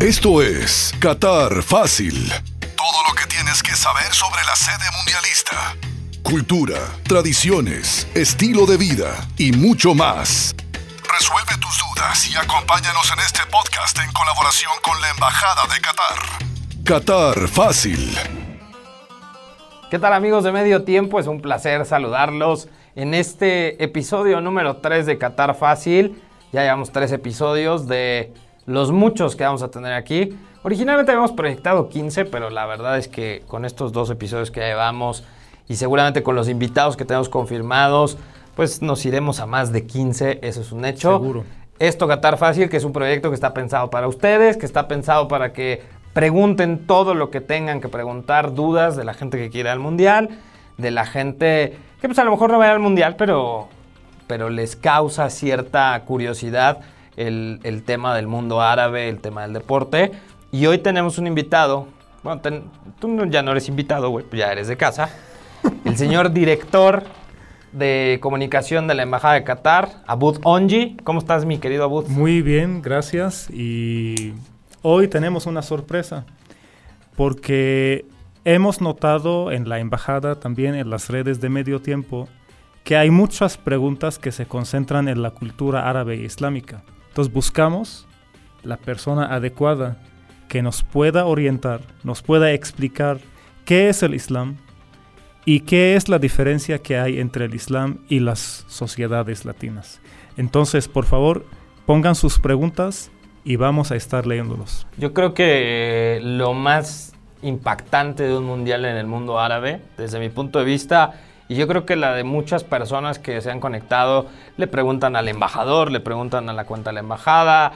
Esto es Qatar Fácil. Todo lo que tienes que saber sobre la sede mundialista. Cultura, tradiciones, estilo de vida y mucho más. Resuelve tus dudas y acompáñanos en este podcast en colaboración con la Embajada de Qatar. Qatar Fácil. ¿Qué tal amigos de Medio Tiempo? Es un placer saludarlos en este episodio número 3 de Qatar Fácil. Ya llevamos tres episodios de los muchos que vamos a tener aquí. Originalmente habíamos proyectado 15, pero la verdad es que con estos dos episodios que llevamos y seguramente con los invitados que tenemos confirmados, pues nos iremos a más de 15, eso es un hecho. Seguro. Esto Qatar Fácil, que es un proyecto que está pensado para ustedes, que está pensado para que pregunten todo lo que tengan que preguntar, dudas de la gente que quiere al Mundial, de la gente que pues a lo mejor no va a ir al Mundial, pero, pero les causa cierta curiosidad el, tema del mundo árabe, el tema del deporte. Y hoy tenemos un invitado, bueno, tú ya no eres invitado, güey, ya eres de casa, el señor director de comunicación de la Embajada de Qatar, Abud Onji. ¿Cómo estás, mi querido Abud? Muy bien, gracias. Y hoy tenemos una sorpresa porque hemos notado en la embajada, también en las redes de medio tiempo, que hay muchas preguntas que se concentran en la cultura árabe e islámica. Entonces buscamos la persona adecuada que nos pueda orientar, nos pueda explicar qué es el Islam y qué es la diferencia que hay entre el Islam y las sociedades latinas. Entonces, por favor, pongan sus preguntas y vamos a estar leyéndolos. Yo creo que eh, lo más impactante de un mundial en el mundo árabe, desde mi punto de vista, y yo creo que la de muchas personas que se han conectado, le preguntan al embajador, le preguntan a la cuenta de la embajada,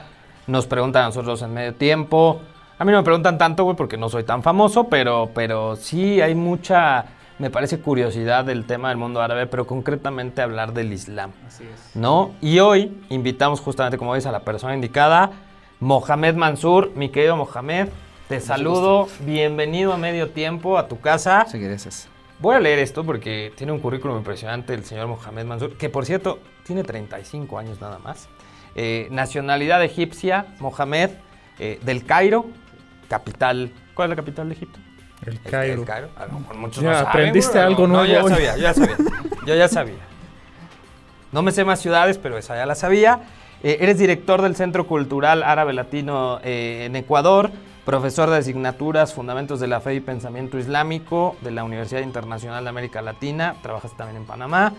nos preguntan a nosotros en medio tiempo. A mí no me preguntan tanto, güey, porque no soy tan famoso, pero, pero sí hay mucha, me parece curiosidad del tema del mundo árabe, pero concretamente hablar del Islam. Así es. ¿no? Y hoy invitamos justamente, como dice, a la persona indicada, Mohamed Mansur. Mi querido Mohamed, te saludo. Bienvenido a Medio Tiempo a tu casa. Sí, gracias. Voy a leer esto porque tiene un currículum impresionante el señor Mohamed Mansur, que por cierto tiene 35 años nada más. Eh, nacionalidad egipcia, Mohamed, eh, del Cairo, capital. ¿Cuál es la capital de Egipto? El Cairo. El Cairo. A lo mejor muchos Ya, no saben, aprendiste algo no, nuevo ya hoy. sabía, ya sabía. Yo ya sabía. No me sé más ciudades, pero esa ya la sabía. Eh, eres director del Centro Cultural Árabe Latino eh, en Ecuador, profesor de asignaturas Fundamentos de la Fe y Pensamiento Islámico de la Universidad Internacional de América Latina, trabajas también en Panamá,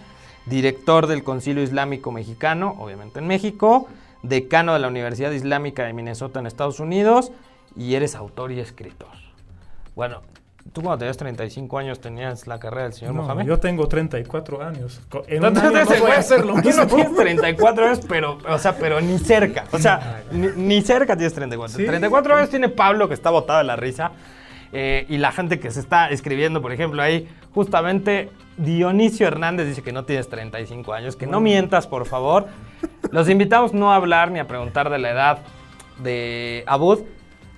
director del Concilio Islámico Mexicano, obviamente en México, decano de la Universidad Islámica de Minnesota en Estados Unidos y eres autor y escritor. Bueno, tú cuando tenías 35 años tenías la carrera del señor No, Mohamed. yo tengo 34 años. En No, año no voy a hacer lo mismo. tienes 34 años, pero, o sea, pero ni cerca. O sea, ni, ni cerca tienes 34. Sí. 34 años tiene Pablo, que está botado de la risa. eh, y la gente que se está escribiendo, por ejemplo, ahí, justamente Dionisio Hernández dice que no tienes 35 años, que no mientas, por favor. Los invitamos no a hablar ni a preguntar de la edad de Abud,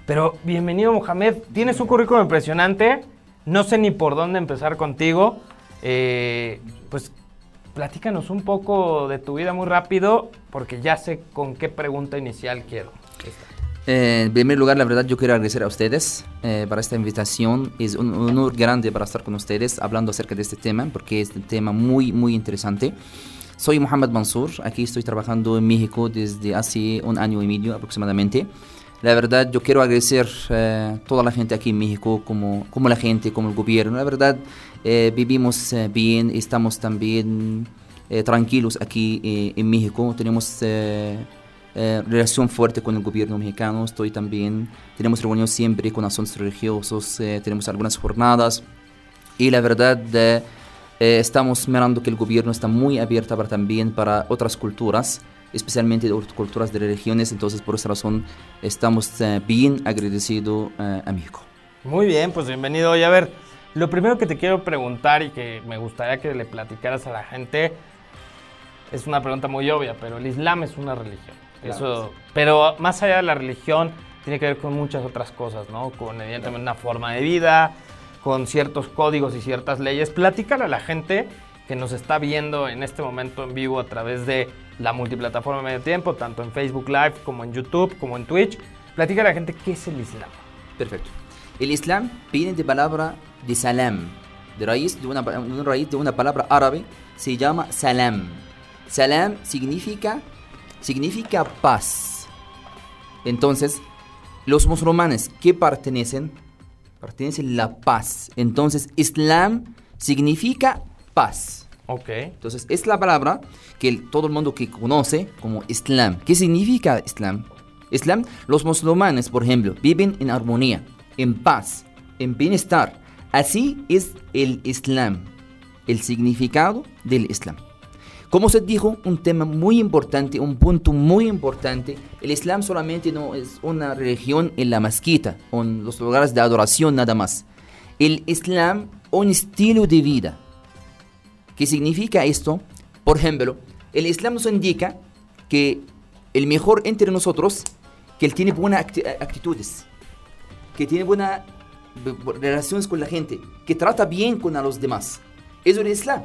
pero bienvenido, Mohamed. Tienes un currículum impresionante. No sé ni por dónde empezar contigo. Eh, pues platícanos un poco de tu vida muy rápido, porque ya sé con qué pregunta inicial quiero. Eh, en primer lugar, la verdad, yo quiero agradecer a ustedes eh, para esta invitación. Es un honor grande para estar con ustedes hablando acerca de este tema, porque es un tema muy, muy interesante. Soy Mohamed Mansur, aquí estoy trabajando en México desde hace un año y medio aproximadamente. La verdad, yo quiero agradecer a toda la gente aquí en México, como, como la gente, como el gobierno. La verdad, eh, vivimos eh, bien, estamos también eh, tranquilos aquí eh, en México. Tenemos eh, eh, relación fuerte con el gobierno mexicano. Estoy también, tenemos reunión siempre con asuntos religiosos, eh, tenemos algunas jornadas. Y la verdad, eh, eh, estamos mirando que el gobierno está muy abierto para, también para otras culturas, especialmente de otras culturas de religiones. Entonces, por esa razón, estamos eh, bien agradecidos eh, a México. Muy bien, pues bienvenido. Y a ver, lo primero que te quiero preguntar y que me gustaría que le platicaras a la gente es una pregunta muy obvia, pero el Islam es una religión. Eso, pero más allá de la religión, tiene que ver con muchas otras cosas, ¿no? Con evidentemente una forma de vida, con ciertos códigos y ciertas leyes. Platícale a la gente que nos está viendo en este momento en vivo a través de la multiplataforma Medio Tiempo, tanto en Facebook Live como en YouTube, como en Twitch. Platica a la gente qué es el Islam. Perfecto. El Islam viene de palabra de salam, de raíz de una, raíz de una palabra árabe, se llama salam. Salam significa, significa paz. Entonces, los musulmanes que pertenecen, pertenecen la paz. Entonces, Islam significa paz. Ok. Entonces, es la palabra que todo el mundo que conoce como Islam. ¿Qué significa Islam? Islam, los musulmanes, por ejemplo, viven en armonía, en paz, en bienestar. Así es el Islam, el significado del Islam. Como se dijo, un tema muy importante, un punto muy importante, el Islam solamente no es una religión en la mezquita o en los lugares de adoración nada más. El Islam, un estilo de vida. ¿Qué significa esto? Por ejemplo, el Islam nos indica que el mejor entre nosotros, que él tiene buenas acti- actitudes, que tiene buenas relaciones con la gente, que trata bien con a los demás. Eso es el Islam.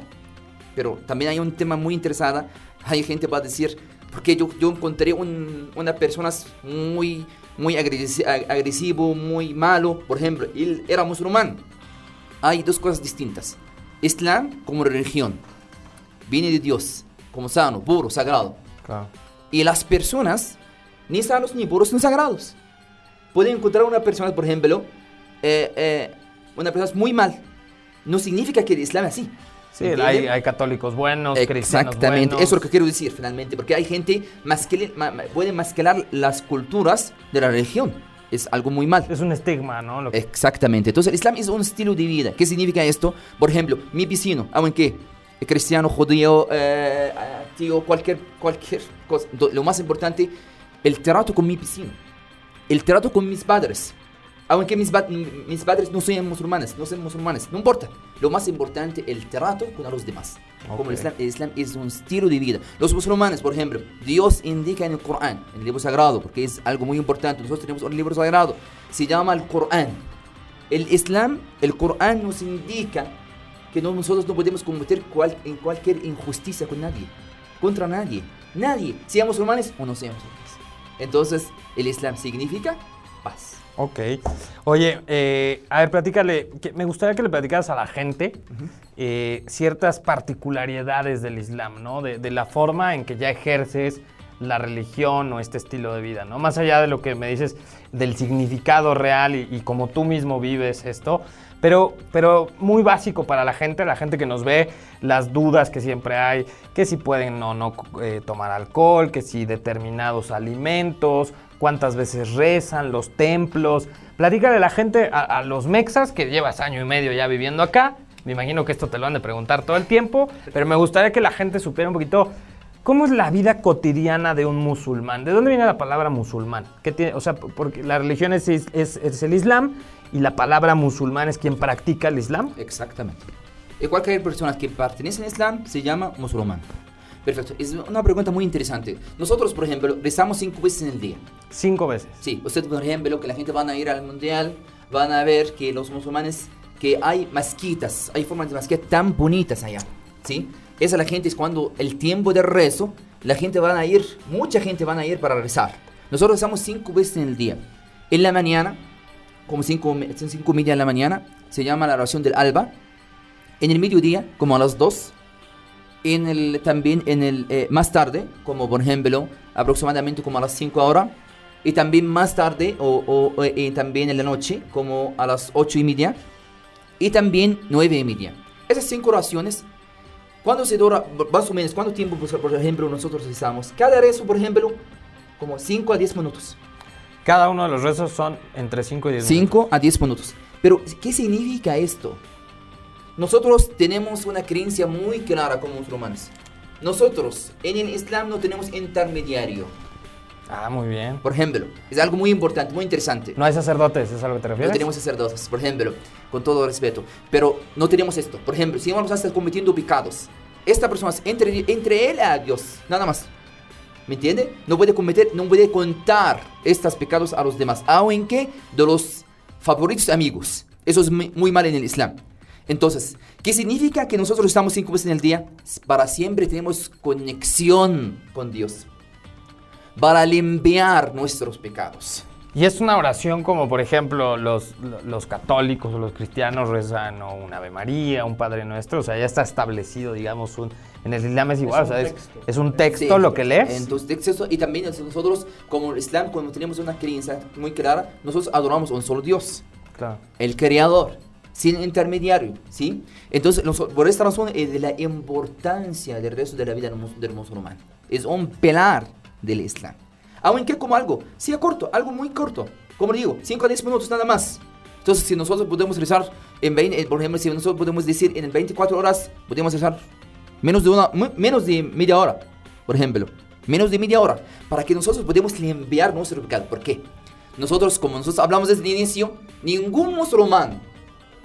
Pero también hay un tema muy interesante. Hay gente que va a decir, porque yo, yo encontré un- una persona muy, muy agresi- ag- agresivo, muy malo. Por ejemplo, él era musulmán. Hay dos cosas distintas. Islam como religión. Viene de Dios, como sano, puro, sagrado. Claro. Y las personas, ni sanos, ni puros, ni sagrados. Pueden encontrar una persona, por ejemplo, eh, eh, una persona muy mal. No significa que el Islam es así. Sí, hay, hay católicos buenos, cristianos Exactamente, buenos. eso es lo que quiero decir finalmente, porque hay gente que puede mascarar las culturas de la religión. Es algo muy mal. Es un estigma, ¿no? Lo que- Exactamente. Entonces, el Islam es un estilo de vida. ¿Qué significa esto? Por ejemplo, mi vecino, aunque cristiano, judío, eh, tío, cualquier, cualquier cosa. Lo más importante, el trato con mi vecino. El trato con mis padres. Aunque mis, pa- mis padres no sean musulmanes, no sean musulmanes, no importa. Lo más importante, el trato con los demás. Como el. Islam, el Islam es un estilo de vida. Los musulmanes, por ejemplo, Dios indica en el Corán, en el libro sagrado, porque es algo muy importante. Nosotros tenemos un libro sagrado, se llama el Corán. El Islam, el Corán nos indica que no- nosotros no podemos cometer cual- en cualquier injusticia con nadie, contra nadie, nadie, seamos musulmanes o no seamos musulmanes. Entonces, el Islam significa paz. Ok. Oye, eh, a ver, platícale. que- me gustaría que le platicaras a la gente eh, ciertas particularidades del Islam, ¿no? De, de la forma en que ya ejerces la religión o este estilo de vida, ¿no? Más allá de lo que me dices del significado real y, y como tú mismo vives esto, pero, pero muy básico para la gente, la gente que nos ve, las dudas que siempre hay, que si pueden o no eh, tomar alcohol, que si determinados alimentos, cuántas veces rezan, los templos. Platícale a la gente, a, los mexas, que llevas año y medio ya viviendo acá. Me imagino que esto te lo han de preguntar todo el tiempo, pero me gustaría que la gente supiera un poquito cómo es la vida cotidiana de un musulmán. ¿De dónde viene la palabra musulmán? O sea, porque la religión es, es- es el Islam y la palabra musulmán es quien practica el Islam. Exactamente. Y cualquier persona que pertenece al Islam se llama musulmán. Perfecto. Es una pregunta muy interesante. Nosotros, por ejemplo, rezamos cinco veces en el día. Cinco veces. Sí, usted, por ejemplo, que la gente van a ir al mundial, van a ver que los musulmanes, que hay mezquitas, hay formas de mezquitas tan bonitas allá, ¿sí? Esa la gente es cuando el tiempo de rezo, la gente van a ir, mucha gente van a ir para rezar. Nosotros rezamos cinco veces en el día. En la mañana, como cinco, cinco media en la mañana, se llama la oración del alba. En el mediodía, como a las dos. En el, también en el, eh, más tarde, como por ejemplo, aproximadamente como a las 5 horas. Y también más tarde, o, o- eh, también en la noche, como a las 8 y media. Y también 9 y media. Esas cinco oraciones, ¿cuándo se dura? Más o menos, ¿cuánto tiempo, por ejemplo, nosotros rezamos? Cada rezo, por ejemplo, como 5 a 10 minutos. Cada uno de los rezos son entre 5 y 10 5 a 10 minutos. Pero, ¿qué significa esto? Nosotros tenemos una creencia muy clara como musulmanes. Nosotros en el Islam no tenemos intermediario. Ah, muy bien. Por ejemplo, es algo muy importante, muy interesante. No hay sacerdotes, ¿es a lo que te refieres? No tenemos sacerdotes, por ejemplo, con todo respeto. Pero no tenemos esto. Por ejemplo, si vamos a estar cometiendo pecados, esta persona es entre, entre él a Dios, nada más. ¿Me entiende? No puede cometer, no puede contar estos pecados a los demás, aunque de los favoritos amigos. Eso es muy, muy mal en el Islam. Entonces, ¿qué significa que nosotros estamos cinco veces en el día? Para siempre tenemos conexión con Dios. Para limpiar nuestros pecados. Y es una oración como, por ejemplo, los, los católicos o los cristianos rezan o un Ave María, un Padre Nuestro. O sea, ya está establecido, digamos, un, en el Islam es igual. Es o sea, es, texto. es un texto lo que lees. Entonces, texto, y también nosotros, como el Islam, cuando tenemos una creencia muy clara, nosotros adoramos a un solo Dios, Claro. el creador, sin intermediario, ¿sí? Entonces, por esta razón es de la importancia del resto de la vida del, mus- del musulmán. Es un pilar del Islam. Aunque como algo, sea corto, algo muy corto. Como digo, 5 a 10 minutos nada más. Entonces, si nosotros podemos rezar en 20, eh, por ejemplo, si nosotros podemos decir en 24 horas, podemos rezar menos de una, menos de media hora, por ejemplo, menos de media hora, para que nosotros podamos limpiar nuestro pecado. ¿Por qué? Nosotros, como nosotros hablamos desde el inicio, ningún musulmán,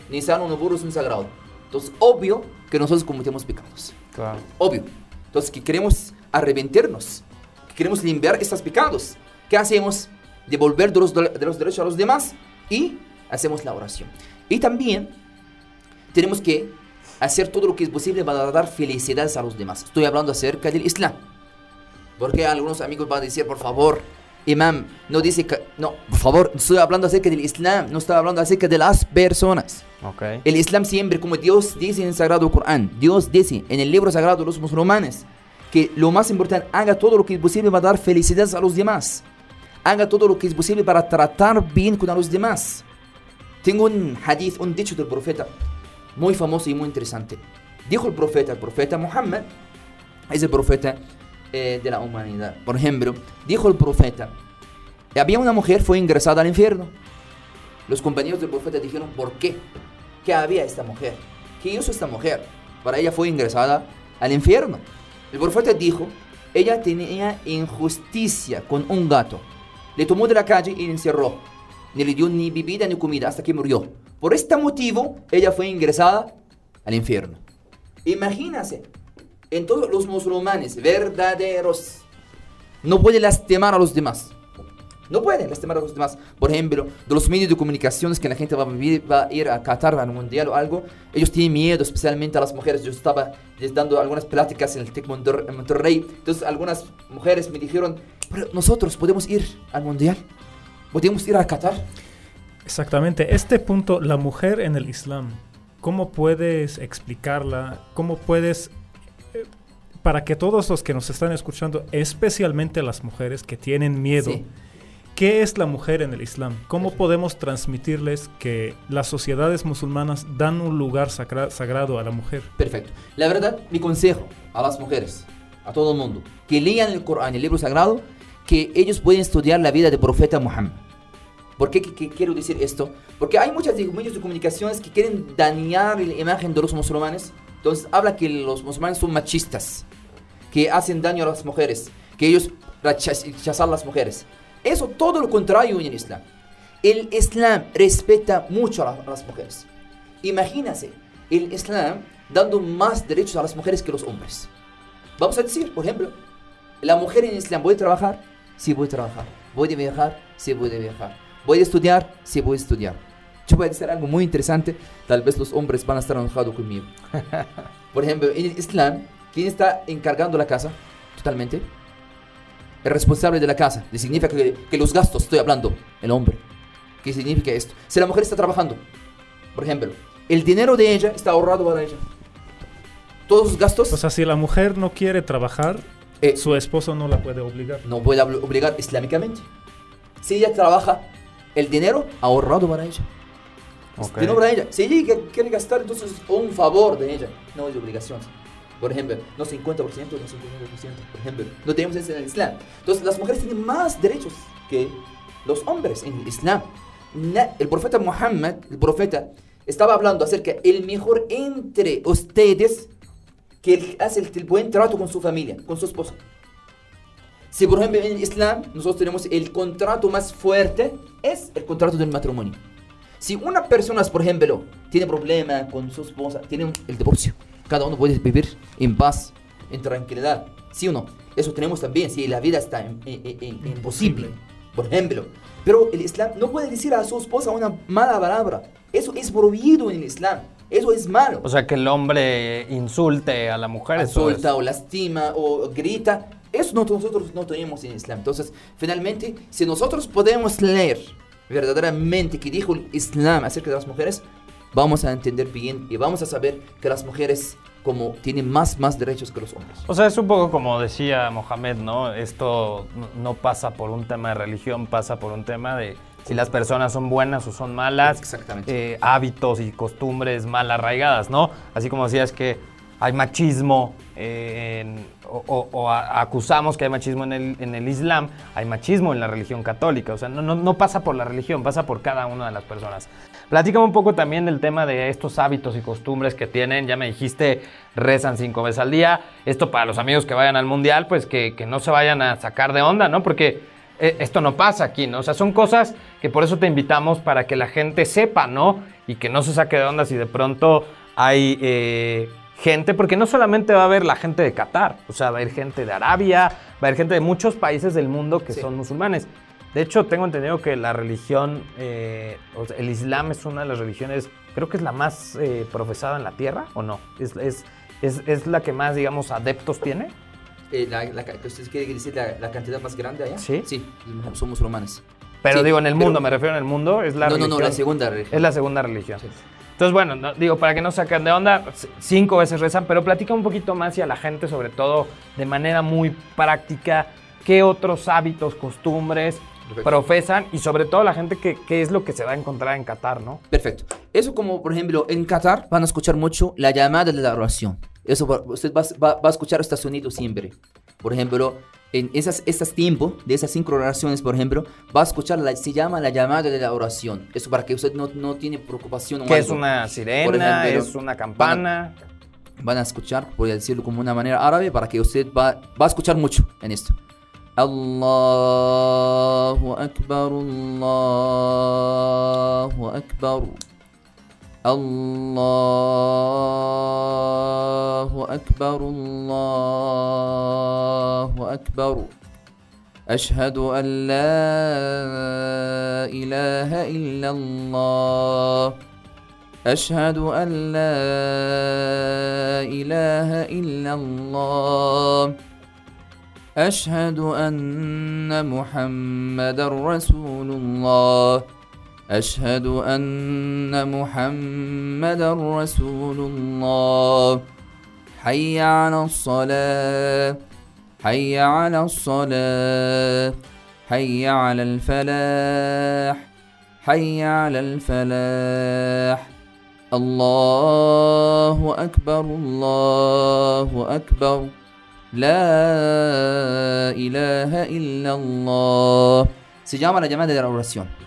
ni sano ni burro, es un sagrado. Entonces, obvio que nosotros cometemos pecados. Claro. Obvio. Entonces, que queremos arrepentirnos, que queremos limpiar estos pecados. ¿Qué hacemos? Devolver de los, de los derechos a los demás y hacemos la oración. Y también tenemos que hacer todo lo que es posible para dar felicidades a los demás. Estoy hablando acerca del Islam. Porque algunos amigos van a decir, por favor, imam, no dice que... No, por favor, estoy hablando acerca del Islam, no estoy hablando acerca de las personas. Ok. El Islam siempre, como Dios dice en el Sagrado Corán, Dios dice en el libro sagrado de los musulmanes, que lo más importante, haga todo lo que es posible para dar felicidades a los demás. Haga todo lo que es posible para tratar bien con a los demás. Tengo un hadith, un dicho del profeta, muy famoso y muy interesante. Dijo el profeta, el profeta Muhammad, es el profeta eh, de la humanidad. Por ejemplo, dijo el profeta, había una mujer, fue ingresada al infierno. Los compañeros del profeta dijeron, ¿por qué? ¿Qué había esta mujer? ¿Qué hizo esta mujer? Para ella fue ingresada al infierno. El profeta dijo, ella tenía injusticia con un gato. Le tomó de la calle y encerró. Ni le dio ni bebida ni comida hasta que murió. Por este motivo, ella fue ingresada al infierno. Imagínense, en todos los musulmanes verdaderos, no puede lastimar a los demás. No pueden lastimar a los demás. Por ejemplo, de los medios de comunicaciones que la gente va a, vivir, va a ir a Qatar, al mundial o algo, ellos tienen miedo, especialmente a las mujeres. Yo estaba dando algunas pláticas en el TEC Monterrey. Entonces, algunas mujeres me dijeron, pero nosotros podemos ir al mundial. ¿Podemos ir a Qatar? Exactamente. Este punto, la mujer en el Islam, ¿cómo puedes explicarla? ¿Cómo puedes, para que todos los que nos están escuchando, especialmente las mujeres que tienen miedo, Sí. ¿qué es la mujer en el Islam? ¿Cómo podemos transmitirles que las sociedades musulmanas dan un lugar sacra- sagrado a la mujer? Perfecto. La verdad, mi consejo a las mujeres, a todo el mundo, que lean el Corán, el libro sagrado, que ellos pueden estudiar la vida del profeta Muhammad. ¿Por qué, quiero decir esto? Porque hay muchos medios de comunicaciones que quieren dañar la imagen de los musulmanes. Entonces habla que los musulmanes son machistas, que hacen daño a las mujeres, que ellos rechaz- rechazan a las mujeres. Eso todo lo contrario en el Islam. El Islam respeta mucho a las mujeres. Imagínense, el Islam dando más derechos a las mujeres que los hombres. Vamos a decir, por ejemplo, la mujer en el Islam puede trabajar, sí puede trabajar. Puede viajar, sí puede viajar. Puede estudiar, sí puede estudiar. Yo voy a decir algo muy interesante, tal vez los hombres van a estar enojados conmigo. Por ejemplo, en el Islam, ¿quién está encargando la casa? Totalmente. El responsable de la casa. ¿Qué significa que, que los gastos, estoy hablando, el hombre. ¿Qué significa esto? Si la mujer está trabajando, por ejemplo, el dinero de ella está ahorrado para ella. Todos los gastos O sea, si la mujer no quiere trabajar, eh, su esposo no la puede obligar. no puede obli- obligar islámicamente. Si ella trabaja, el dinero ahorrado para ella. Es Ok. dinero para ella. Si ella quiere gastar, entonces es un favor de ella, no es obligación. Por ejemplo, no 50%, no 50%, por ejemplo. No tenemos eso en el Islam. Entonces, las mujeres tienen más derechos que los hombres en el Islam. El profeta Muhammad, el profeta, estaba hablando acerca el mejor entre ustedes que hace el, el buen trato con su familia, con su esposa. Si por ejemplo en el Islam nosotros tenemos el contrato más fuerte, es el contrato del matrimonio. Si una persona, por ejemplo, tiene problema con su esposa, tiene el divorcio. Cada uno puede vivir en paz, en tranquilidad. ¿Sí o no? Eso tenemos también, si la vida está en- en- imposible, por ejemplo. Pero el Islam no puede decir a su esposa una mala palabra. Eso es prohibido en el Islam. Eso es malo O sea, que el hombre insulte a la mujer. es- insulta o lastima o grita, Eso no- nosotros no tenemos en Islam. Entonces, finalmente, si nosotros podemos leer verdaderamente qué dijo el Islam acerca de las mujeres, vamos a entender bien y vamos a saber que las mujeres como tienen más, más derechos que los hombres. O sea, es un poco como decía Mohamed, ¿no? Esto no- no pasa por un tema de religión, pasa por un tema de si las personas son buenas o son malas. Exactamente. eh, hábitos y costumbres mal arraigadas, ¿no? Así como decías que hay machismo eh, o, acusamos que hay machismo en el, en el Islam, hay machismo en la religión católica. O sea, no, no, no pasa por la religión, pasa por cada una de las personas. Platícame un poco también del tema de estos hábitos y costumbres que tienen. Ya me dijiste, rezan cinco veces al día. Esto para los amigos que vayan al mundial, pues que, que no se vayan a sacar de onda, ¿no? Porque eh, esto no pasa aquí, ¿no? O sea, son cosas que por eso te invitamos para que la gente sepa, ¿no? Y que no se saque de onda si de pronto hay eh, gente, porque no solamente va a haber la gente de Qatar, o sea, va a haber gente de Arabia, va a haber gente de muchos países del mundo que Sí. son musulmanes. De hecho, tengo entendido que la religión, eh, o sea, el Islam es una de las religiones, creo que es la más eh, profesada en la tierra, ¿o no? Es, es, es, es la que más, digamos, adeptos tiene. Eh, la, la, ca- ¿Usted quiere decir la, la cantidad más grande allá? Sí. Sí, son musulmanes. Pero Sí, digo, en el pero- mundo, me refiero en el mundo, es la no, no, religión. no, la segunda religión. Es la segunda religión. Sí. Entonces, bueno, no- digo, para que no saquen de onda, cinco veces rezan, pero platica un poquito más y a la gente, sobre todo de manera muy práctica, qué otros hábitos, costumbres Perfecto. profesan y sobre todo la gente que, qué es lo que se va a encontrar en Qatar, ¿no? Perfecto. Eso como, por ejemplo, en Qatar van a escuchar mucho la llamada de la oración. Eso usted va, va- va a escuchar este sonido siempre. Por ejemplo, en esas, esas tiempos, de esas cinco oraciones, por ejemplo, va a escuchar, la, se llama la llamada de la oración. Eso para que usted no, no tiene preocupación Que es una sirena, ejemplo, es una campana. Van a escuchar, voy a decirlo como una manera árabe, para que usted va, va a escuchar mucho en esto. Allahu Akbar, Allahu Akbar. الله أكبر الله أكبر. أشهد أن لا إله إلا الله. أشهد أن لا إله إلا الله. أشهد أن محمد رسول الله. أشهد أن محمد رسول الله. حي على الصلاة حي على الصلاة حي على الفلاح حي على الفلاح. الله أكبر الله أكبر. لا إله إلا الله. Se llama la oración.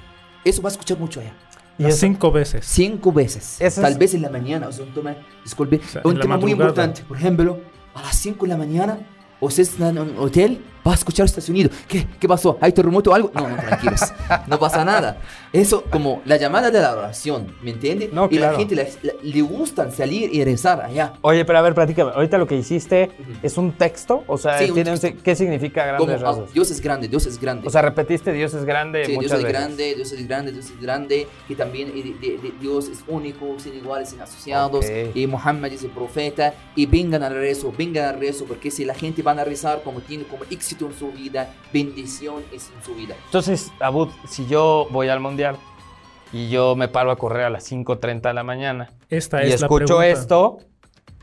Eso va a escuchar mucho allá. Y cinco veces. Cinco veces. Eso Tal es- vez en la mañana. O sea, un tema, disculpe, sea, un tema muy importante. Por ejemplo, a las 5 de la mañana, usted está en un hotel, va a escuchar este sonido. ¿Qué, ¿Qué pasó? ¿Hay terremoto o algo? No, no, tranquilos. no pasa nada. Eso como la llamada de la oración, ¿me entiende? No, y claro. la gente le, le- le gustan salir y rezar allá. Oye, pero a ver, platícame. Ahorita lo que hiciste es un texto, o sea, Sí, tiene texto. ¿qué significa Como grandes ah, rasgos? Dios es grande, Dios es grande. O sea, repetiste Dios es grande Sí, Dios muchas es veces. grande, Dios es grande, Dios es grande, y también de- de- de- Dios es único, sin iguales, sin asociados, Ok. y Muhammad es el profeta, y vengan al rezo, vengan al rezo, porque si la gente van a rezar como tiene como éxito en su vida, bendición es en su vida. Entonces, Abud, si yo voy al mundial y yo me paro a correr a las 5.30 de la mañana Esta y es la escucho pregunta. esto,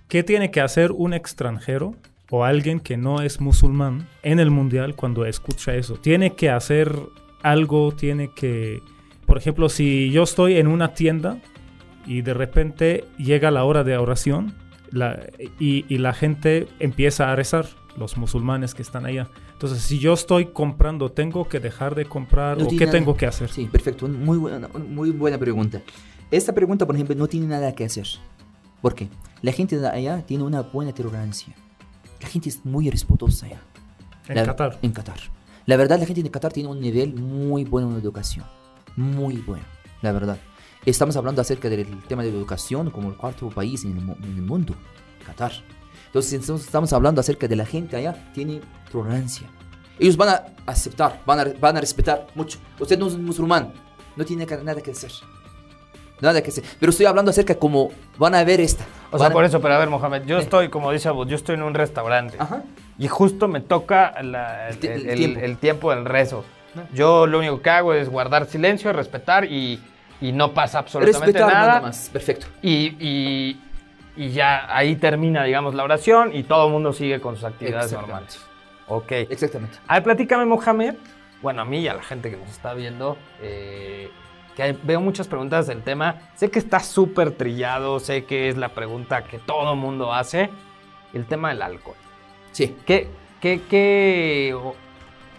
¿Qué tiene que hacer un extranjero o alguien que no es musulmán en el mundial cuando escucha eso? Tiene que hacer algo, tiene que... Por ejemplo, si yo estoy en una tienda y de repente llega la hora de oración la- y, y la gente empieza a rezar, los musulmanes que están allá. Entonces, si yo estoy comprando, ¿tengo que dejar de comprar No o qué nada- tengo que hacer? Sí, perfecto, muy buena, muy buena pregunta. Esta pregunta, por ejemplo, no tiene nada que hacer. ¿Por qué? La gente de allá tiene una buena tolerancia. La gente es muy respetuosa allá. En La- Qatar. En Qatar. La verdad, la gente de Qatar tiene un nivel muy bueno en educación. Muy bueno, la verdad. Estamos hablando acerca del tema de educación como el cuarto país en el, en el mundo, Qatar. Entonces, estamos hablando acerca de la gente allá, tiene tolerancia. Ellos van a aceptar, van a, van a respetar mucho. Usted no es un musulmán, no tiene nada que hacer. Nada que hacer. Pero estoy hablando acerca como van a ver esta. o sea, a- por eso, pero a ver, Mohamed, yo estoy, como dice Abud, yo estoy en un restaurante. Ajá. y justo me toca la- el, El el tiempo. el tiempo del rezo. Yo lo único que hago es guardar silencio, respetar y, y no pasa absolutamente Respetar nada. nada más. Perfecto. Y, y- y ya ahí termina, digamos, la oración y todo el mundo sigue con sus actividades normales. Ok. Exactamente. A ver, platícame, Mohamed. Bueno, a mí y a la gente que nos está viendo, eh, que hay- veo muchas preguntas del tema. Sé que está súper trillado, sé que es la pregunta que todo el mundo hace. El tema del alcohol. Sí. ¿Qué, qué, qué,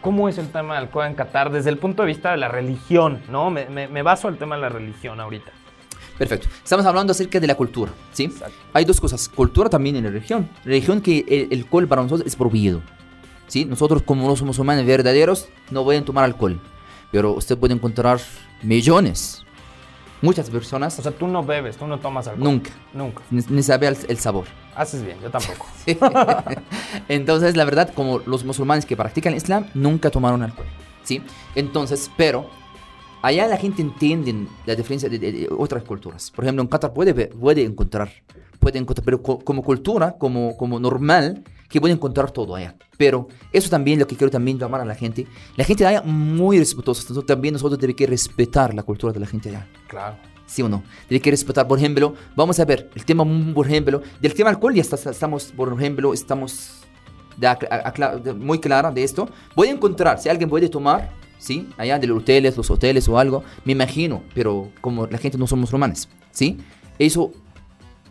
¿Cómo es el tema del alcohol en Qatar desde el punto de vista de la religión? ¿no? Me, me- me baso al tema de la religión ahorita. Perfecto. Estamos hablando acerca de la cultura, ¿sí? Exacto. Hay dos cosas, cultura también y la religión. Religión que el, el alcohol para nosotros es prohibido, ¿sí? Nosotros como los musulmanes verdaderos no pueden tomar alcohol, pero usted puede encontrar millones, muchas personas, O sea, tú no bebes, tú no tomas alcohol. nunca, Nunca. ni, ni sabe el, el sabor. Haces bien, yo tampoco. Entonces, la verdad, como los musulmanes que practican el Islam nunca tomaron alcohol, ¿sí? Entonces, pero allá la gente entiende la diferencia de, de- de otras culturas. Por ejemplo, en Qatar puede, puede encontrar, puede encontrar, pero co- como cultura, como, como normal, que puede encontrar todo allá. Pero eso también lo que quiero también llamar a la gente. La gente de allá muy respetuosa. Entonces, también nosotros debemos que respetar la cultura de la gente allá. Claro. ¿Sí o no? Tiene que respetar, por ejemplo, vamos a ver, el tema, mm, por ejemplo, del tema alcohol ya está- estamos, por ejemplo, estamos de acla- de- muy clara de esto. Voy a encontrar, si alguien puede tomar, ¿sí? Allá de los hoteles, los hoteles o algo, me imagino, pero como la gente no son musulmanes, ¿sí? Eso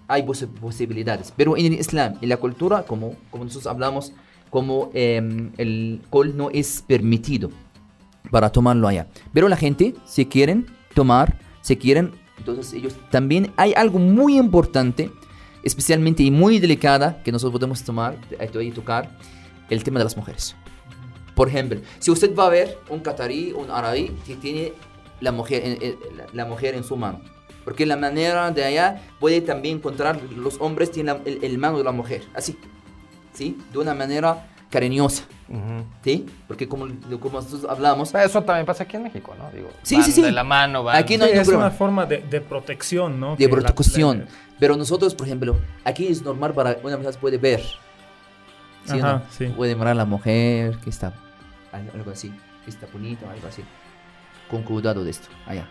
hay posi- posibilidades. Pero en el Islam, en la cultura, como, como nosotros hablamos, como em, el alcohol no es permitido para tomarlo allá. Pero la gente, si quieren tomar, si quieren, entonces ellos también hay algo muy importante, especialmente y muy delicada, que nosotros podemos tomar, y tocar, el tema de las mujeres. Por ejemplo, si usted va a ver un catarí, un árabe que tiene la mujer, en- en- la- la mujer en su mano. Porque la manera de allá puede también encontrar, los hombres tienen la- el, el mano de la mujer, así, ¿sí? De una manera cariñosa, Ujú. ¿sí? Porque como, como nosotros hablamos, Pero Eso también pasa aquí en México, ¿no? Digo, Sí, van sí, sí. De la mano, van. Aquí no Sí, hay es problema. una forma de, de protección, ¿no? de Que la- protección. la- Pero nosotros, por ejemplo, aquí es normal para una mujer puede ver. ¿sí o Ajá, no? sí. Puede mirar a la mujer que está algo así, está bonito, algo así. Con cuidado de esto, allá.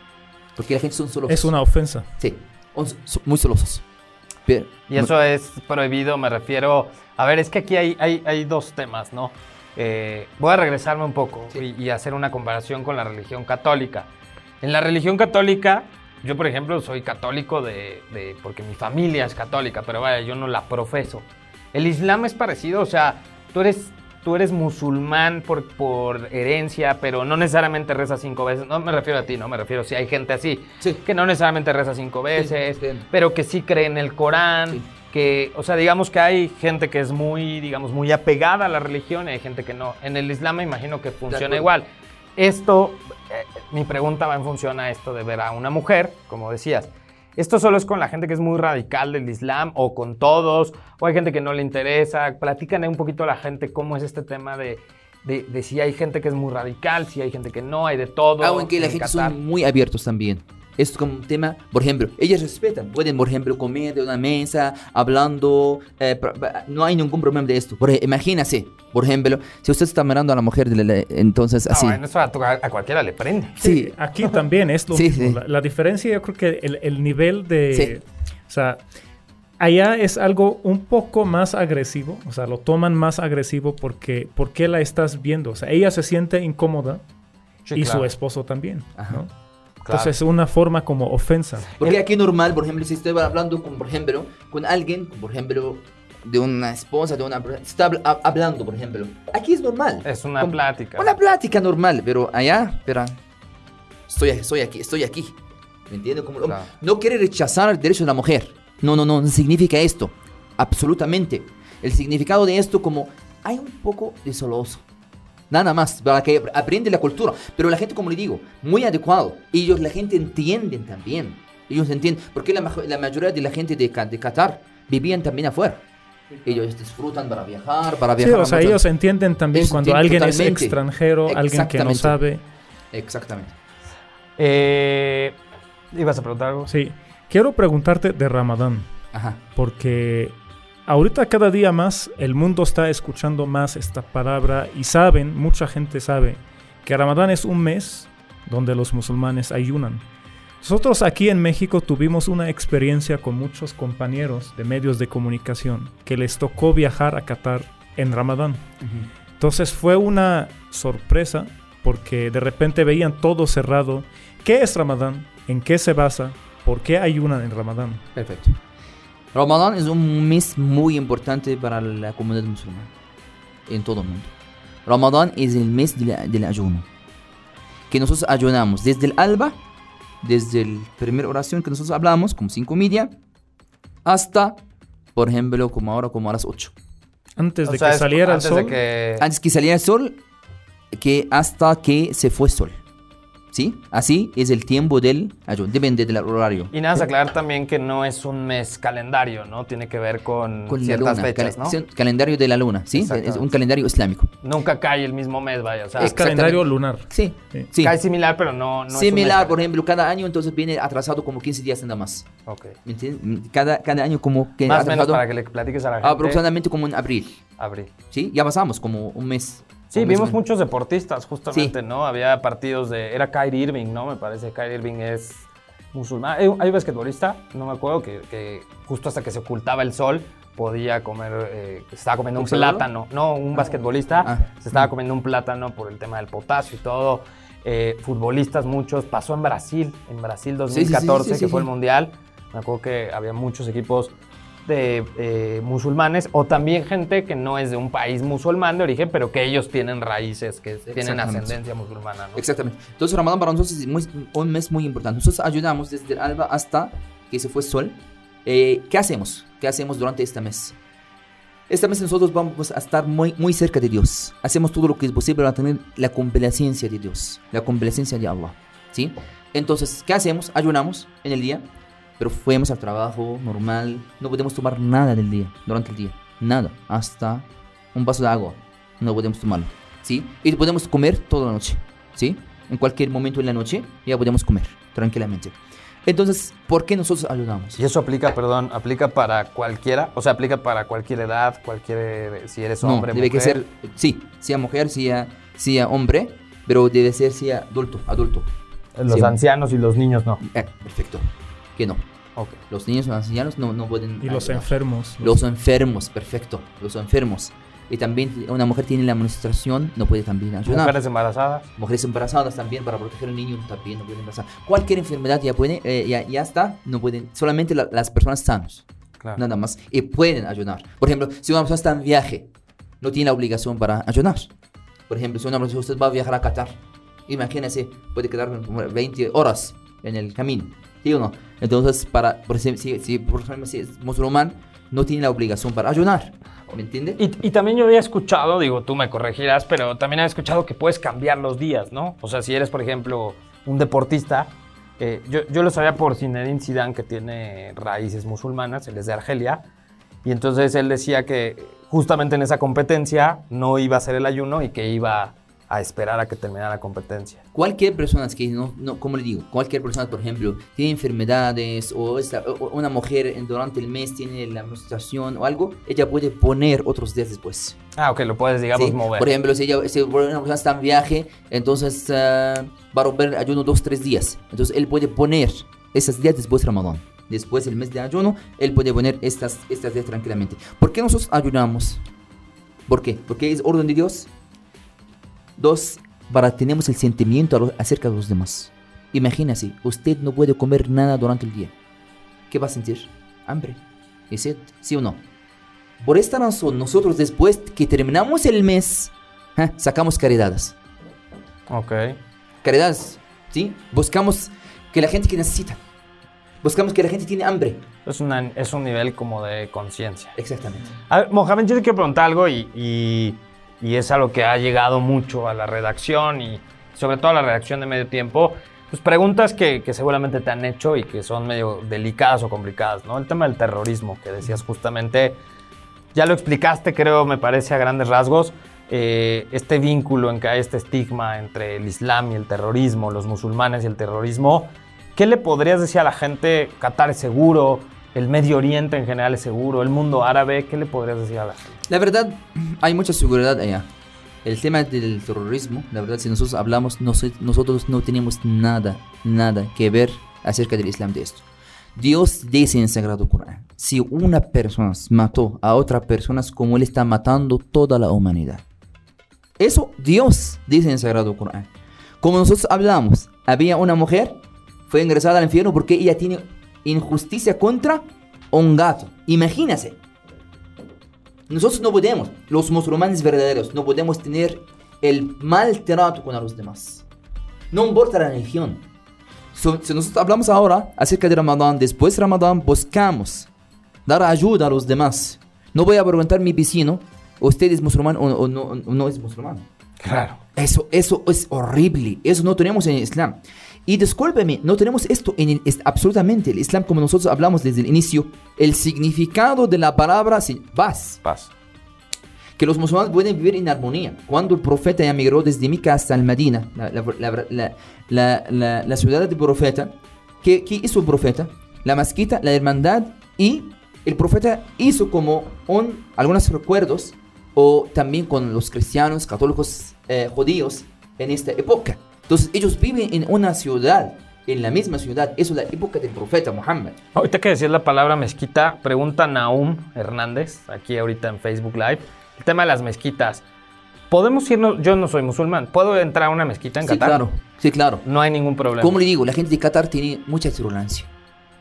Porque la gente son celosos. Es una ofensa. Sí, muy celosos. Pero, Y eso es prohibido, me refiero... A ver, es que aquí hay, hay, hay dos temas, ¿no? Eh, voy a regresarme un poco Sí. y, y hacer una comparación con la religión católica. En la religión católica, yo por ejemplo soy católico de, de- porque mi familia es católica, pero vaya, yo no la profeso. El Islam es parecido, o sea, tú eres, tú eres musulmán por, por herencia, pero no necesariamente rezas cinco veces. No me refiero a ti, no me refiero si hay gente así, Sí. que no necesariamente reza cinco veces, pero que sí cree en el Corán, Sí. que, o sea, digamos que hay gente que es muy, digamos, muy apegada a la religión y hay gente que no. En el Islam me imagino que funciona igual. Esto, eh, mi pregunta va en función a esto de ver a una mujer, como decías. ¿Esto solo es con la gente que es muy radical del Islam o con todos? ¿O hay gente que no le interesa? Platícame un poquito a la gente cómo es este tema de, de, de si hay gente que es muy radical, si hay gente que no, hay de todo. aunque la en gente son muy abiertos también. Es como un tema, por ejemplo, ellas respetan, pueden, por ejemplo, comer de una mesa, hablando, eh, no hay ningún problema de esto. Por, ej- imagínase, por ejemplo, si usted está mirando a la mujer, entonces Ah, así. bueno, eso a, tu- a cualquiera le prende. sí, Aquí también es lo Sí, mismo. sí. La, la diferencia, yo creo que el, el nivel de. Sí. O sea, allá es algo un poco más agresivo. O sea, lo toman más agresivo porque, porque la estás viendo. O sea, ella se siente incómoda Sí, y claro, su esposo también. Ajá. ¿no? Claro. Entonces es una forma como ofensa. Porque aquí normal, por ejemplo, si estoy hablando con, por ejemplo, con alguien, por ejemplo, de una esposa, de una está habl- hab- hablando, por ejemplo. Aquí es normal. Es una Con- plática. Una plática normal, pero allá, espera, estoy, estoy aquí, estoy aquí. ¿Me entiendes? Como, Claro. No quiere rechazar el derecho de la mujer. No, no, no, no significa esto. Absolutamente. El significado de esto como hay un poco de celoso. Nada más, para que aprende la cultura. Pero la gente, como le digo, muy adecuado. Ellos, la gente entienden también. Ellos entienden. Porque la, la mayoría de la gente de, de Qatar vivían también afuera. Ellos disfrutan para viajar, para Sí, viajar. a o sea, ellos entienden también Ellos cuando entienden alguien es extranjero, alguien que no sabe. Exactamente. Eh, ¿Ibas a preguntar algo? Sí. Quiero preguntarte de Ramadán, Ajá. porque ahorita cada día más el mundo está escuchando más esta palabra y saben, mucha gente sabe, que Ramadán es un mes donde los musulmanes ayunan. Nosotros aquí en México tuvimos una experiencia con muchos compañeros de medios de comunicación que les tocó viajar a Qatar en Ramadán. Entonces fue una sorpresa porque de repente veían todo cerrado. ¿Qué es Ramadán? ¿En qué se basa? ¿Por qué ayunan en Ramadán? Perfecto. Ramadán es un mes muy importante para la comunidad musulmana en todo el mundo. Ramadán es el mes del ayuno. Que nosotros ayunamos desde el alba, desde la primera oración que nosotros hablamos, como cinco media, hasta, por ejemplo, como ahora, como a las 8. Antes de que saliera el sol. Antes que saliera el sol, que hasta que se fue el sol. ¿Sí? Así es el tiempo del ayuno, depende del horario. Y nada, más aclarar también que no es un mes calendario, ¿no? Tiene que ver con, ciertas fechas, ¿no? calendario de la luna, ¿sí? Es un calendario islámico. Nunca cae el mismo mes, vaya. O sea, es calendario lunar. Sí, sí. Cae similar, pero no, no Similar, por ejemplo, cada año entonces viene atrasado como 15 días nada más. Ok. ¿Me entiendes? Cada, cada año como que Más o menos para que le platiques a la gente. Aproximadamente como en abril. Abril. Sí, ya pasamos como un mes. Sí, vimos muchos deportistas, justamente, ¿no? Había partidos de. Era Kyrie Irving, ¿no? Me parece. Kyrie Irving es musulmán. Hay, un basquetbolista, no me acuerdo, que, justo hasta que se ocultaba el sol podía comer. Eh, se estaba comiendo un plátano. No, un ah. basquetbolista ah. se estaba comiendo un plátano por el tema del potasio y todo. Eh, futbolistas, muchos. Pasó en Brasil, en Brasil 2014, que fue el mundial. Me acuerdo que había muchos equipos de eh, musulmanes o también gente que no es de un país musulmán de origen, pero que ellos tienen raíces, que tienen ascendencia musulmana. Exactamente. Entonces Ramadán para nosotros es un mes muy importante. Nosotros ayudamos desde el alba hasta que se fue sol. Eh, ¿Qué hacemos? ¿Qué hacemos durante este mes? Este mes nosotros vamos a estar muy, muy cerca de Dios. Hacemos todo lo que es posible para tener la complacencia de Dios, la complacencia de Allah. ¿Sí? Entonces, ¿qué hacemos? Ayunamos en el día, pero fuimos al trabajo normal, no podemos tomar nada del día, durante el día, nada, hasta un vaso de agua, no podemos tomarlo, ¿sí? Y podemos comer toda la noche, ¿sí? En cualquier momento en la noche ya podemos comer tranquilamente. Entonces, ¿por qué nosotros ayudamos? Y eso aplica, perdón, aplica para cualquiera, o sea, aplica para cualquier edad, cualquier, si eres hombre, no, debe que ser, sí, sea mujer, sea, sea hombre, pero debe ser sea adulto, adulto. Los ancianos y los niños no. Eh, perfecto que no. Los niños y los ancianos no, no pueden. Y los enfermos. Los... enfermos, perfecto. Los enfermos. Y también una mujer tiene la menstruación, no puede también ayudar. Mujeres embarazadas. Mujeres embarazadas también, para proteger al niño también no pueden embarazar. Cualquier enfermedad ya puede, eh, ya, ya, está, no pueden, solamente las personas sanas. Nada más. Y pueden ayudar. Por ejemplo, si una persona está en viaje, no tiene la obligación para ayudar. Por ejemplo, si una persona usted va a viajar a Qatar, imagínese, puede quedar 20 horas en el camino. ¿Sí o no? Entonces, para, por ejemplo, si, por ejemplo, si es musulmán, no tiene la obligación para ayunar. ¿Me entiendes? Y, también yo había escuchado, digo, tú me corregirás, pero también he escuchado que puedes cambiar los días, ¿no? O sea, si eres, por ejemplo, un deportista, eh, yo, yo, lo sabía por Zinedine Zidane, que tiene raíces musulmanas, él es de Argelia, y entonces él decía que justamente en esa competencia no iba a hacer el ayuno y que iba a esperar a que termine la competencia. Cualquier persona que no, no, como le digo, cualquier persona, por ejemplo, tiene enfermedades o, una mujer durante el mes tiene la menstruación o algo, ella puede poner otros días después. Ah, ok, lo puedes, digamos, mover. Por ejemplo, si, ella, si una persona está en viaje, entonces ah, va a romper ayuno dos, tres días. Entonces él puede poner esos días después de Ramadán. Después del mes de ayuno, él puede poner estas, estas días tranquilamente. ¿Por qué nosotros ayunamos? ¿Por qué? Porque es orden de Dios Dos, para tenemos el sentimiento acerca de los demás. Imagínese, usted no puede comer nada durante el día. ¿Qué va a sentir? Hambre. ¿Y sed? ¿Sí o no? Por esta razón, nosotros después que terminamos el mes, sacamos caridades. Ok. Caridades, ¿sí? Buscamos que la gente que necesita. Buscamos que la gente tiene hambre. Es, una, es un nivel como de conciencia. Exactamente. A ver, Mohamed, yo te quiero preguntar algo y y es algo que ha llegado mucho a la redacción y sobre todo a la redacción de medio tiempo, pues preguntas que, seguramente te han hecho y que son medio delicadas o complicadas, ¿no? El tema del terrorismo que decías justamente, ya lo explicaste creo, me parece a grandes rasgos, eh, este vínculo en que hay este estigma entre el Islam y el terrorismo, los musulmanes y el terrorismo, ¿qué le podrías decir a la gente, Qatar es seguro? El Medio Oriente en general es seguro, el mundo árabe, ¿qué le podrías decir a la gente? La verdad, hay mucha seguridad allá. El tema del terrorismo, la verdad, si nosotros hablamos, nos- nosotros no tenemos nada, nada que ver acerca del Islam de esto. Dios dice en el Sagrado Corán, si una persona mató a otra persona como él está matando toda la humanidad. Eso Dios dice en el Sagrado Corán. Como nosotros hablamos, había una mujer, fue ingresada al infierno porque ella tiene injusticia contra un gato. Imagínese. Nosotros no podemos, los musulmanes verdaderos, no podemos tener el mal trato con los demás. No importa la religión. So- si nosotros hablamos ahora acerca de Ramadán, después de Ramadán buscamos dar ayuda a los demás. No voy a preguntar a mi vecino, ¿usted es musulmán o, o no, o no es musulmán? Claro. Eso, eso es horrible. Eso no tenemos en el Islam. Y discúlpeme, no tenemos esto en el, es absolutamente el Islam como nosotros hablamos desde el inicio. El significado de la palabra paz. Paz. Que los musulmanes pueden vivir en armonía. Cuando el profeta ya migró desde Mica hasta el Medina, la- la- la- la ciudad del profeta, ¿qué, ¿qué hizo el profeta? La mezquita, la hermandad y el profeta hizo como un, algunos recuerdos o también con los cristianos, católicos, eh, judíos en esta época. Entonces ellos viven en una ciudad, en la misma ciudad. Eso es la época del profeta Muhammad. Ahorita que decías la palabra mezquita, pregunta Naum Hernández, aquí ahorita en Facebook Live, el tema de las mezquitas. ¿Podemos irnos? Yo no soy musulmán. ¿Puedo entrar a una mezquita en Sí, Qatar? claro. Sí, claro. No hay ningún problema. Como le digo, la gente de Qatar tiene mucha tolerancia.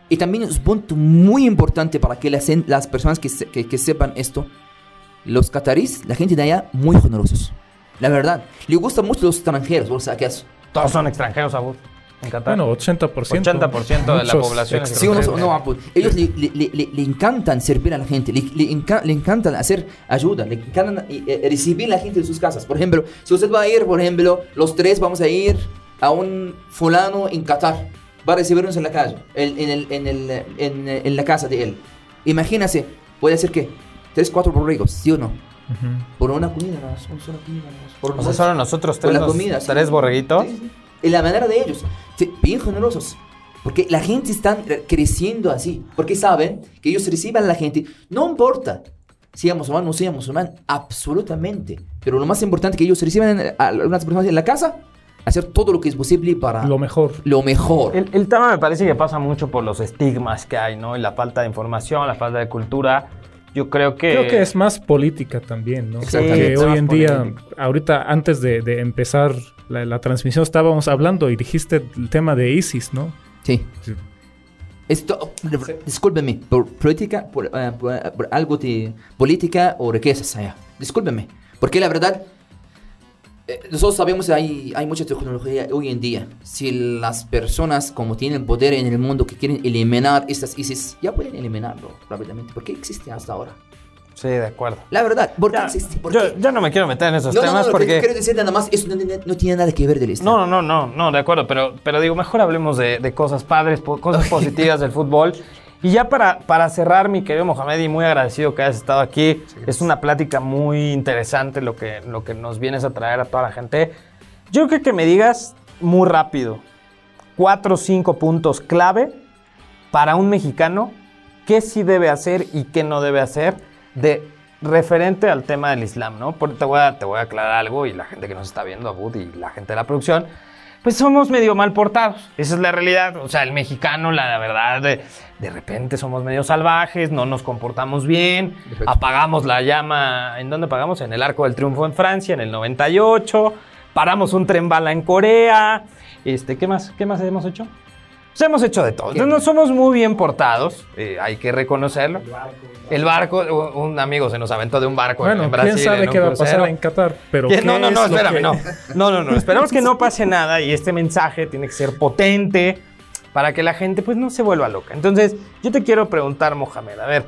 Y también es un punto muy importante para que las, las personas que, se- que, que sepan esto. Los qataríes, la gente de allá, muy generosos. La verdad. Le gustan mucho los extranjeros, ¿vos sabes qué es? Todos son extranjeros, Abud, en Qatar. Bueno, 80%. 80% de la población es Sí no, no, pues, ellos le, le- le- le- encantan servir a la gente, le, le enca- le encantan hacer ayuda, le encantan eh, eh, recibir a la gente en sus casas. Por ejemplo, si usted va a ir, por ejemplo, los tres vamos a ir a un fulano en Qatar, va a recibirnos en la calle, en, en el- en el- en, en la casa de él. Imagínese, puede ser que tres, cuatro borregos, ¿sí o no? Por una comida, nada más, una sola comida, nada más, por O sea, solo nosotros Por tres, comida. sí. tres borreguitos. Sí, sí. En la manera de ellos. Sí, Bien generosos. Porque la gente está creciendo así. Porque saben que ellos reciben a la gente. No importa sea musulmán o no sea musulmán. Absolutamente. Pero lo más importante es que ellos reciban a algunas personas en la casa. Hacer todo lo que es posible para Lo mejor. lo mejor. El, el tema me parece que pasa mucho por los estigmas que hay, ¿no? Y la falta de información, la falta de cultura. Yo creo que... Creo que es más política también, ¿no? Exactamente. Que hoy en día, político. ahorita antes de, de empezar la, la transmisión estábamos hablando y dijiste el tema de ISIS, ¿no? Sí. Sí. Esto, discúlpeme, por política, por, eh, por- por algo de política o riquezas allá. Discúlpeme, porque la verdad, eh, nosotros sabemos que hay, hay mucha tecnología hoy en día. Si las personas como tienen poder en el mundo que quieren eliminar estas ISIS, ya pueden eliminarlo rápidamente. ¿Por qué existe hasta ahora? Sí, de acuerdo. La verdad, ¿por qué Ya, existe? ¿Por yo, qué? yo no me quiero meter en esos No, no, temas no, que porque... quiero decir nada más, eso no, tiene- no nada que ver del Islam. No, no, no, no, no, de acuerdo, pero, pero digo, mejor hablemos de, de cosas padres, po- cosas positivas del fútbol. Y ya para, para cerrar, mi querido Mohamed, y muy agradecido que hayas estado aquí. Es una plática muy interesante lo que, lo que nos vienes a traer a toda la gente. Yo creo que me digas muy rápido, cuatro o cinco puntos clave para un mexicano, qué sí debe hacer y qué no debe hacer de referente al tema del Islam, ¿no? Porque te voy a, te voy a aclarar algo y la gente que nos está viendo, Abud y la gente de la producción, pues somos medio mal portados. Esa es la realidad. O sea, el mexicano, la verdad, de, de repente somos medio salvajes, no nos comportamos bien, apagamos la llama. ¿En dónde apagamos? En el Arco del Triunfo en Francia, en el 98. Paramos un tren bala en Corea. Este, ¿qué más? ¿Qué más hemos hecho? Pues hemos hecho de todo. Entonces, no somos muy bien portados, eh, hay que reconocerlo. El barco, u- un amigo se nos aventó de un barco en- Bueno, en Brasil. quién sabe en un qué va a pasar en Qatar, pero ¿Quién? ¿qué No, no, no, espérame, que- no. No, no, no. Esperamos que no pase nada y este mensaje tiene que ser potente para que la gente pues no se vuelva loca. Entonces, yo te quiero preguntar, Mohamed, a ver,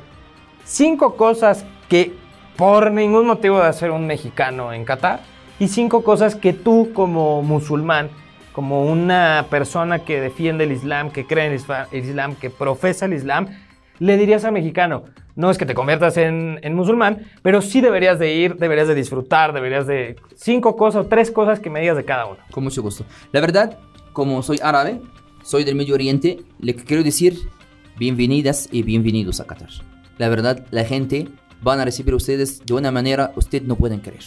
cinco cosas que por ningún motivo de hacer un mexicano en Qatar y cinco cosas que tú como musulmán, como una persona que defiende el Islam, que cree en el isla- el Islam, que profesa el Islam, le dirías al mexicano, no es que te conviertas en, en musulmán, pero sí deberías de ir, deberías de disfrutar, deberías de... Cinco cosas o tres cosas que me digas de cada uno. Con mucho gusto. La verdad, como soy árabe, soy del Medio Oriente, le quiero decir, bienvenidas y bienvenidos a Qatar. La verdad, la gente van a recibir a ustedes de una manera usted no pueden creer.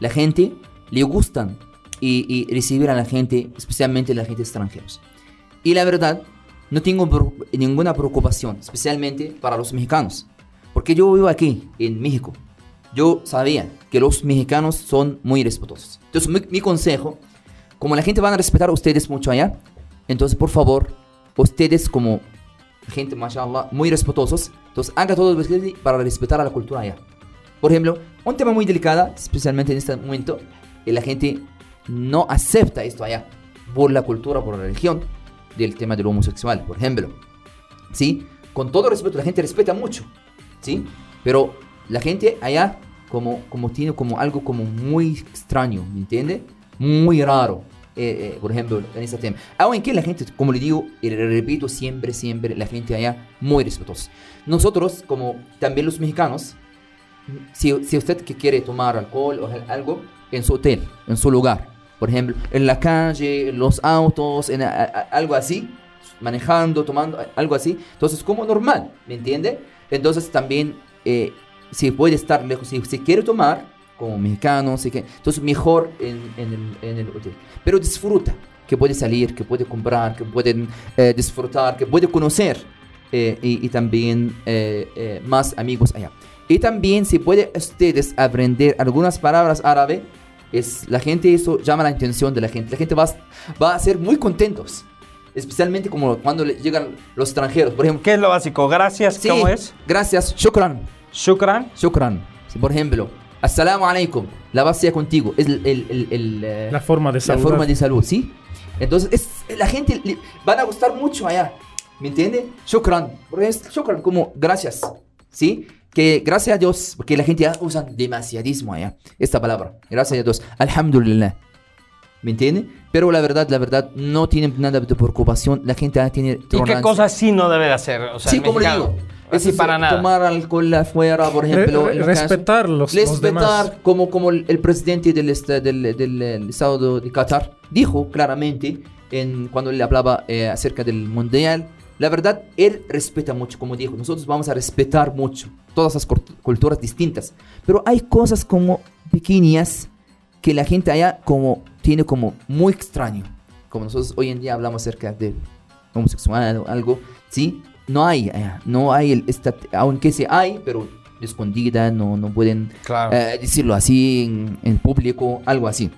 La gente le gustan y, y recibir a la gente, especialmente la gente extranjeros. Y la verdad, no tengo ninguna preocupación, especialmente para los mexicanos. Porque yo vivo aquí, en México. Yo sabía que los mexicanos son muy respetuosos. Entonces, mi, mi consejo, como la gente van a respetar a ustedes mucho allá, entonces, por favor, ustedes como gente, mashallah, muy respetuosos, entonces haga todo lo posible para respetar a la cultura allá. Por ejemplo, un tema muy delicado, especialmente en este momento, la gente no acepta esto allá por la cultura, por la religión, del tema del homosexual, por ejemplo. ¿Sí? Con todo respeto, la gente respeta mucho, ¿sí? Pero la gente allá como, como tiene como algo como muy extraño, ¿me entiende? Muy raro, eh, eh, por ejemplo, en ese tema. Aunque la gente, como le digo, y le repito siempre, siempre, la gente allá muy respetuosa. Nosotros, como también los mexicanos, si, si usted que quiere tomar alcohol o al- algo en su hotel, en su lugar, por ejemplo, en la calle, en los autos, en a- a- algo así, manejando, tomando, algo así, entonces como normal, ¿me entiende? Entonces también, eh, si puede estar lejos, si, si quiere tomar, como mexicano, entonces mejor en, en el, en el hotel. Pero disfruta, que puede salir, que puede comprar, que pueden eh, disfrutar, que puede conocer eh, y, y también eh, eh, más amigos allá. Y también si puede ustedes aprender algunas palabras árabe, es, la gente eso llama la atención de la gente. La gente va, a- va a ser muy contentos. Especialmente como cuando le llegan los extranjeros, por ejemplo. ¿Qué es lo básico? Gracias, Sí, ¿cómo es? Gracias, shukran, Shukran. shukran. Por ejemplo, assalamu alaikum, la base contigo, es el, el- el- el, eh, La forma de la saludar. forma de salud, ¿sí? Entonces, es, la gente le, van a gustar mucho allá, ¿me entiende? Shukran, porque es shukran como gracias, ¿sí? Que gracias a Dios, porque la gente ya usa demasiadísimo allá esta palabra, gracias a Dios, alhamdulillah, ¿me entiende? Pero la verdad, la verdad, no tienen nada de preocupación, la gente ya tiene ¿Y qué cosas sí no debe de hacer? O sea, Sí, como le digo. Así es para nada. Tomar alcohol afuera, por ejemplo. Re- los casos. respetar los- los Respetar, demás. como, como el, el presidente del, est- del, del, del Estado de Qatar dijo claramente en, cuando le hablaba eh, acerca del Mundial. La verdad, él respeta mucho, como dijo. Nosotros vamos a respetar mucho todas las cult- culturas distintas. Pero hay cosas como pequeñas que la gente allá como tiene como muy extraño. Como nosotros hoy en día hablamos acerca de homosexual o algo, ¿sí? No hay, allá, no hay, el, esta, aunque se hay, pero escondida, no, no pueden Claro. eh, decirlo así en, en público, algo así.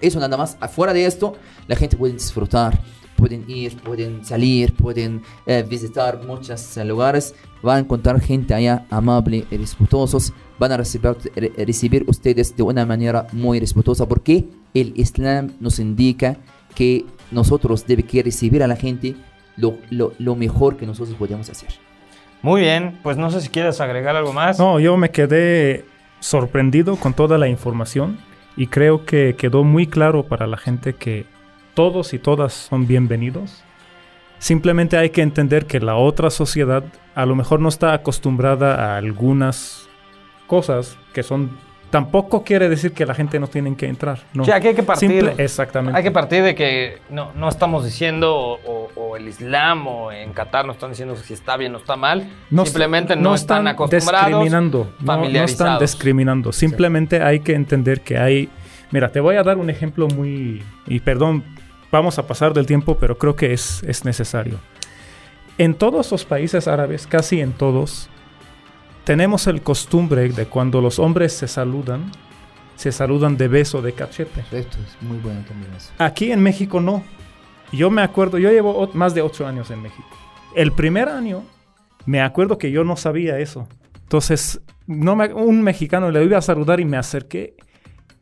Eso nada más. Afuera de esto, la gente puede disfrutar, pueden ir, pueden salir, pueden eh, visitar muchos eh, lugares. Van a encontrar gente allá amable y respetuosos. Van a recibir, re- recibir ustedes de una manera muy respetuosa porque el Islam nos indica que nosotros debemos que recibir a la gente lo, lo, lo mejor que nosotros podemos hacer. Muy bien, pues no sé si quieres agregar algo más. No, yo me quedé sorprendido con toda la información y creo que quedó muy claro para la gente que todos y todas son bienvenidos. Simplemente hay que entender que la otra sociedad a lo mejor no está acostumbrada a algunas cosas que son... Tampoco quiere decir que la gente no tiene que entrar. No. Sí, aquí hay que partir. Simple- exactamente. Hay que partir de que no, no estamos diciendo o, o- o el Islam o en Qatar no están diciendo si está bien o está mal. No Simplemente no, están, acostumbrados. discriminando, no- no, están familiarizados. discriminando. Simplemente hay que entender que hay. Mira, te voy a dar un ejemplo muy. Y perdón, vamos a pasar del tiempo, pero creo que es, es necesario. En todos los países árabes, casi en todos, tenemos el costumbre de cuando los hombres se saludan, se saludan de beso, de cachete. Esto es muy bueno también eso. Aquí en México no. Yo me acuerdo, yo llevo más de ocho años en México. El primer año, me acuerdo que yo no sabía eso. Entonces, no me- un mexicano le iba a saludar y me acerqué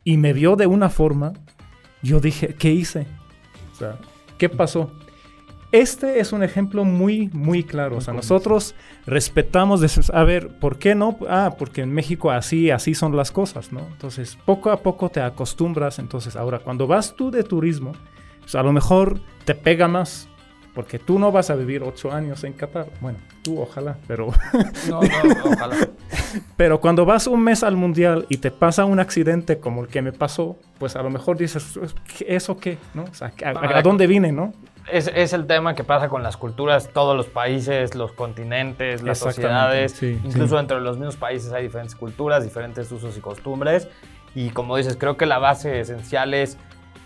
y me vio de una forma. Yo dije, ¿qué hice? O sea, ¿qué pasó? Este es un ejemplo muy, muy claro. O sea, nosotros respetamos, de- a ver, ¿por qué no? Ah, porque en México así, así son las cosas, ¿no? Entonces, poco a poco te acostumbras. Entonces, ahora, cuando vas tú de turismo, pues a lo mejor te pega más. Porque tú no vas a vivir ocho años en Qatar. Bueno, tú ojalá, pero... No, no, ojalá. Pero cuando vas un mes al mundial y te pasa un accidente como el que me pasó, pues a lo mejor dices, "¿Qué- ¿eso qué? ¿No? O sea, ¿a, a- a dónde vine, no? es, es el tema que pasa con las culturas, todos los países, los continentes, las sociedades, sí, incluso sí. dentro de los mismos países hay diferentes culturas, diferentes usos y costumbres. Y como dices, creo que la base esencial es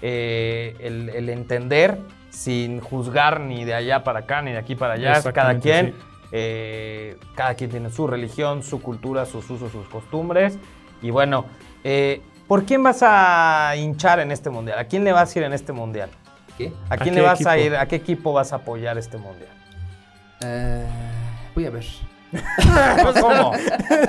eh, el, el entender sin juzgar ni de allá para acá, ni de aquí para allá, cada quien. sí. eh, cada quien tiene su religión, su cultura, sus usos, sus costumbres. Y bueno, eh, ¿por quién vas a hinchar en este mundial? ¿A quién le vas a ir en este mundial? ¿Qué? ¿A ¿A quién qué le vas a equipo? ir? ¿A qué equipo vas a apoyar este mundial? Eh, voy a ver. ¿Cómo?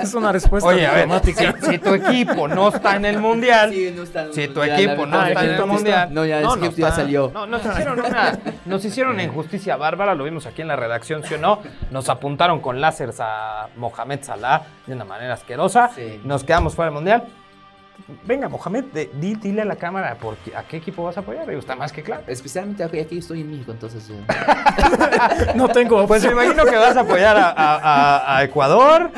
es una respuesta Oye, a ver, si, si tu equipo no está en el mundial, no está si tu equipo no está en el no mundial. No, ya, Egipto ya está. salió. No, nos hicieron una, nos hicieron una injusticia bárbara, lo vimos aquí en la redacción, ¿sí o no? Nos apuntaron con láseres a Mohamed Salah de una manera asquerosa, Sí. nos quedamos fuera del mundial. Venga, Mohamed, de- di- dile a la cámara por qué- a qué equipo vas a apoyar, Digo, está más que claro. Especialmente aquí, aquí estoy en México, entonces. eh, No tengo Pues me imagino que vas a apoyar a, a- a- a Ecuador,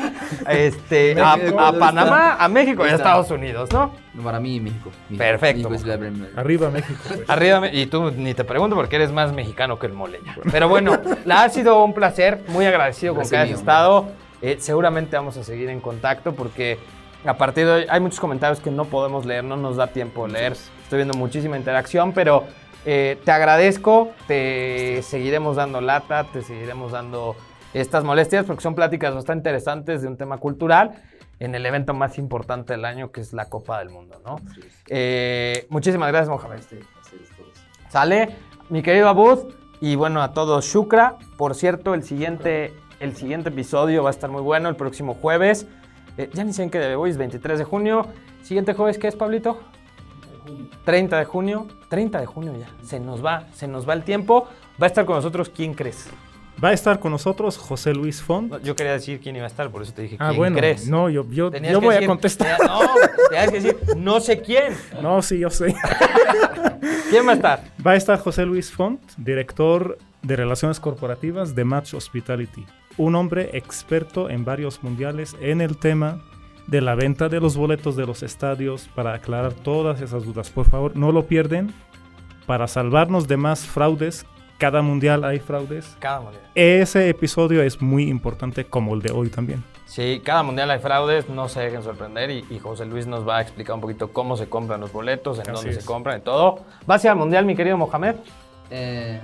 este, a, México, a ¿dónde Panamá, está? a México y a. Estados Unidos, ¿no? para mí, México. México. Perfecto. México es. Arriba México. pues. Arriba, me- y tú ni te pregunto porque eres más mexicano que el moleña. Pero bueno, la ha sido un placer, muy agradecido con que hayas mío. estado. Eh, seguramente vamos a seguir en contacto porque a partir de hoy hay muchos comentarios que no podemos leer, no nos da tiempo de leer. Estoy viendo muchísima interacción, pero eh, te agradezco, te seguiremos dando lata, te seguiremos dando estas molestias porque son pláticas bastante interesantes de un tema cultural en el evento más importante del año que es la Copa del Mundo, ¿no? Eh, muchísimas gracias, Mohamed. Sale, mi querido Abud, y bueno, a todos, Shukra. Por cierto, el siguiente, el siguiente episodio va a estar muy bueno el próximo jueves. Eh, ya ni sé en qué debe, hoy es 23 de junio. Siguiente jueves, ¿qué es, Pablito? 30 de junio. 30 de junio ya. Se nos va, se nos va el tiempo. Va a estar con nosotros, ¿quién crees? Va a estar con nosotros José Luis Font. No, yo quería decir quién iba a estar, por eso te dije Ah, quién bueno. crees. No, yo, yo, Tenías yo voy decir- a contestar. tenía- no, tenías que decir, no sé quién. No, sí, yo sé. ¿Quién va a estar? Va a estar José Luis Font, director de Relaciones Corporativas de Match Hospitality. Un hombre experto en varios mundiales en el tema de la venta de los boletos de los estadios para aclarar todas esas dudas. Por favor, no lo pierden. Para salvarnos de más fraudes, cada mundial hay fraudes. Cada mundial. Ese episodio es muy importante como el de hoy también. Sí, cada mundial hay fraudes, no se dejen sorprender y, y José Luis nos va a explicar un poquito cómo se compran los boletos, en Así dónde es. se compran y todo. ¿Vas a ir al mundial, mi querido Mohamed? Eh,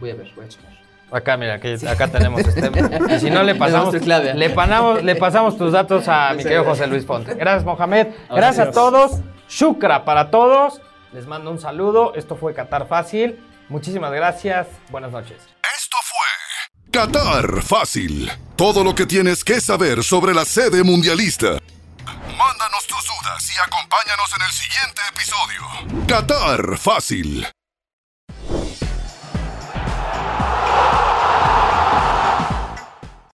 voy a ver, voy a checar. Acá, mira, aquí, acá tenemos este. Y si no, le pasamos, le, panamos- le pasamos tus datos a mi querido José Luis Fonte. Gracias, Mohamed. Gracias a todos. Shukra para todos. Les mando un saludo. Esto fue Qatar Fácil. Muchísimas gracias. Buenas noches. Esto fue Qatar Fácil. Todo lo que tienes que saber sobre la sede mundialista. Mándanos tus dudas y acompáñanos en el siguiente episodio. Qatar Fácil.